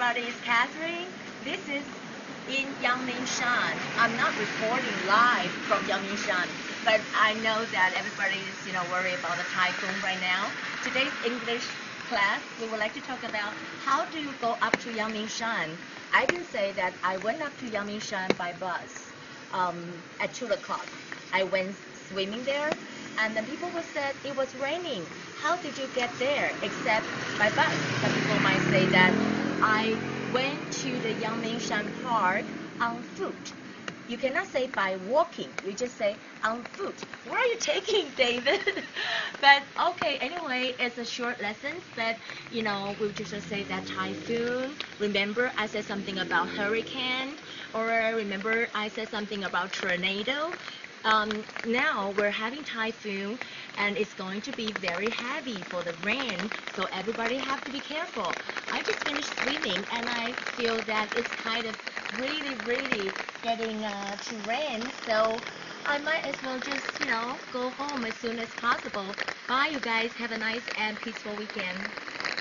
everybody, it's Catherine. This is in Yangmingshan. I'm not reporting live from Yangmingshan, but I know that everybody is, you know, worried about the typhoon right now. Today's English class, we would like to talk about how do you go up to Yangmingshan. I can say that I went up to Yangmingshan by bus um, at 2 o'clock. I went swimming there, and then people would said it was raining. How did you get there except by bus? Some people might say that I went to the Yangmingshan Park on foot. You cannot say by walking. You just say on foot. Where are you taking, David? but okay, anyway, it's a short lesson. But you know, we just say that typhoon. Remember, I said something about hurricane, or remember I said something about tornado. Um, now we're having typhoon and it's going to be very heavy for the rain so everybody have to be careful i just and i feel that it's kind of really really getting uh, to rain so i might as well just you know go home as soon as possible. Bye you guys. Have a nice and peaceful weekend